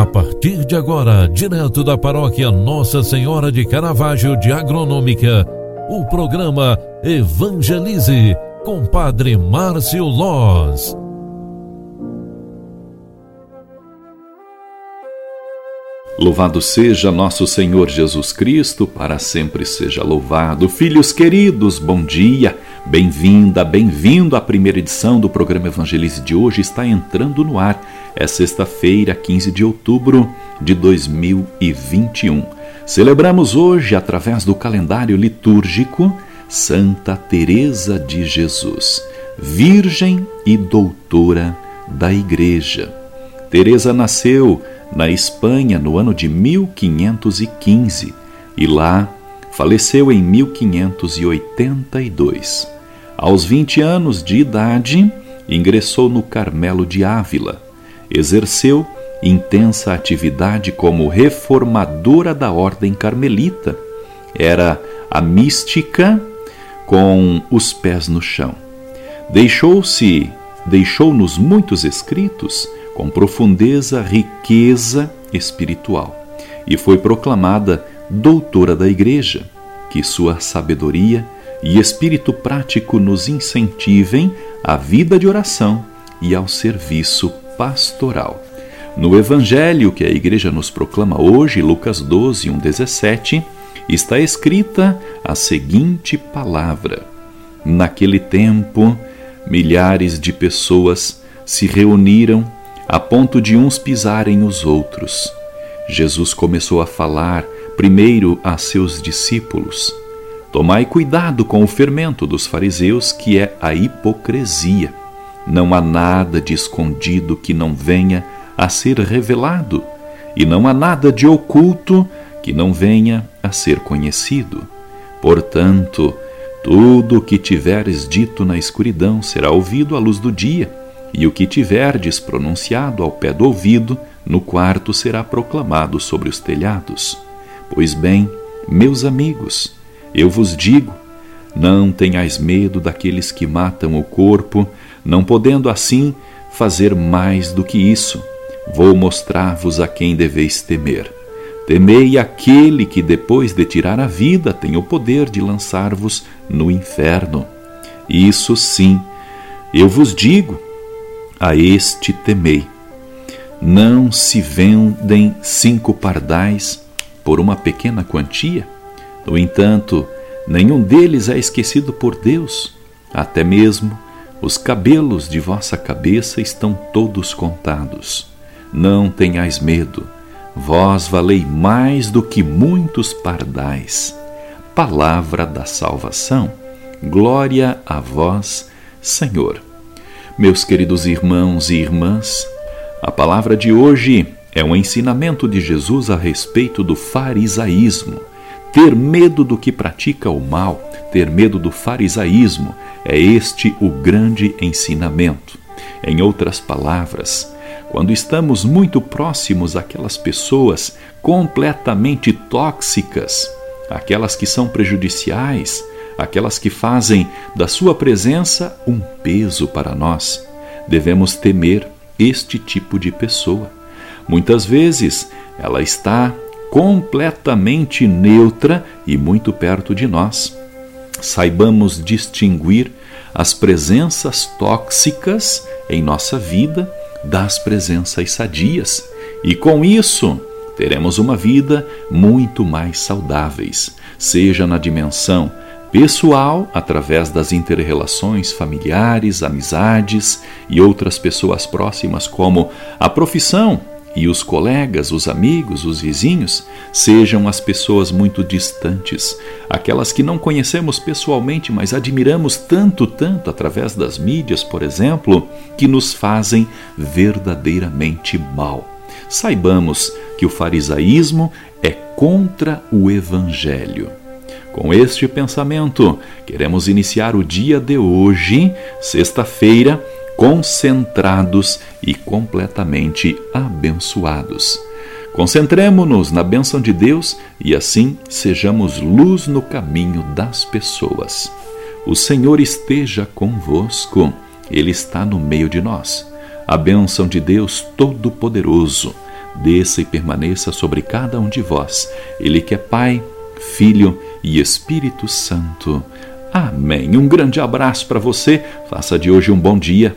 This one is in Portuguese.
A partir de agora, direto da paróquia Nossa Senhora de Caravaggio de Agronômica, o programa Evangelize com Padre Márcio Loz. Louvado seja nosso Senhor Jesus Cristo, para sempre seja louvado. Filhos queridos, bom dia, bem-vinda, bem-vindo à primeira edição do programa Evangelize de hoje. Está entrando no ar. É sexta-feira, 15 de outubro de 2021. Celebramos hoje, através do calendário litúrgico, Santa Teresa de Jesus, Virgem e Doutora da Igreja. Teresa nasceu na Espanha no ano de 1515 e lá faleceu em 1582. Aos 20 anos de idade, ingressou no Carmelo de Ávila. Exerceu intensa atividade como reformadora da ordem carmelita. Era a mística com os pés no chão. Deixou-se, deixou-nos muitos escritos com profundeza, riqueza espiritual, e foi proclamada doutora da Igreja. Que sua sabedoria e espírito prático nos incentivem à vida de oração e ao serviço pastoral. No Evangelho que a Igreja nos proclama hoje, Lucas 12, 1, 17, está escrita a seguinte palavra: Naquele tempo, milhares de pessoas se reuniram a ponto de uns pisarem os outros. Jesus começou a falar primeiro a seus discípulos: Tomai cuidado com o fermento dos fariseus, que é a hipocrisia. Não há nada de escondido que não venha a ser revelado, e não há nada de oculto que não venha a ser conhecido. Portanto, tudo o que tiveres dito na escuridão será ouvido à luz do dia e o que tiverdes pronunciado ao pé do ouvido, no quarto será proclamado sobre os telhados. Pois bem, meus amigos, eu vos digo: não tenhais medo daqueles que matam o corpo, não podendo assim fazer mais do que isso. Vou mostrar-vos a quem deveis temer. Temei aquele que, depois de tirar a vida, tem o poder de lançar-vos no inferno. Isso sim, eu vos digo a este temei. Não se vendem cinco pardais por uma pequena quantia? No entanto, nenhum deles é esquecido por Deus, até mesmo os cabelos de vossa cabeça estão todos contados. Não tenhais medo, vós valei mais do que muitos pardais. Palavra da salvação. Glória a vós, Senhor. Meus queridos irmãos e irmãs, a palavra de hoje é um ensinamento de Jesus a respeito do farisaísmo. Ter medo do que pratica o mal, ter medo do farisaísmo, é este o grande ensinamento. Em outras palavras, quando estamos muito próximos àquelas pessoas completamente tóxicas, aquelas que são prejudiciais, aquelas que fazem da sua presença um peso para nós. Devemos temer este tipo de pessoa. Muitas vezes ela está completamente neutra e muito perto de nós. Saibamos distinguir as presenças tóxicas em nossa vida das presenças sadias, e com isso teremos uma vida muito mais saudáveis, seja na dimensão pessoal, através das interrelações familiares, amizades e outras pessoas próximas, como a profissão e os colegas, os amigos, os vizinhos, sejam as pessoas muito distantes, aquelas que não conhecemos pessoalmente, mas admiramos tanto, tanto através das mídias, por exemplo, que nos fazem verdadeiramente mal. Saibamos que o farisaísmo é contra o evangelho. Com este pensamento, queremos iniciar o dia de hoje, sexta-feira, concentrados e completamente abençoados. Concentremos-nos na bênção de Deus e assim sejamos luz no caminho das pessoas. O Senhor esteja convosco, Ele está no meio de nós. A bênção de Deus Todo-Poderoso, desça e permaneça sobre cada um de vós. Ele que é Pai, Filho e Espírito Santo. Amém. Um grande abraço para você. Faça de hoje um bom dia.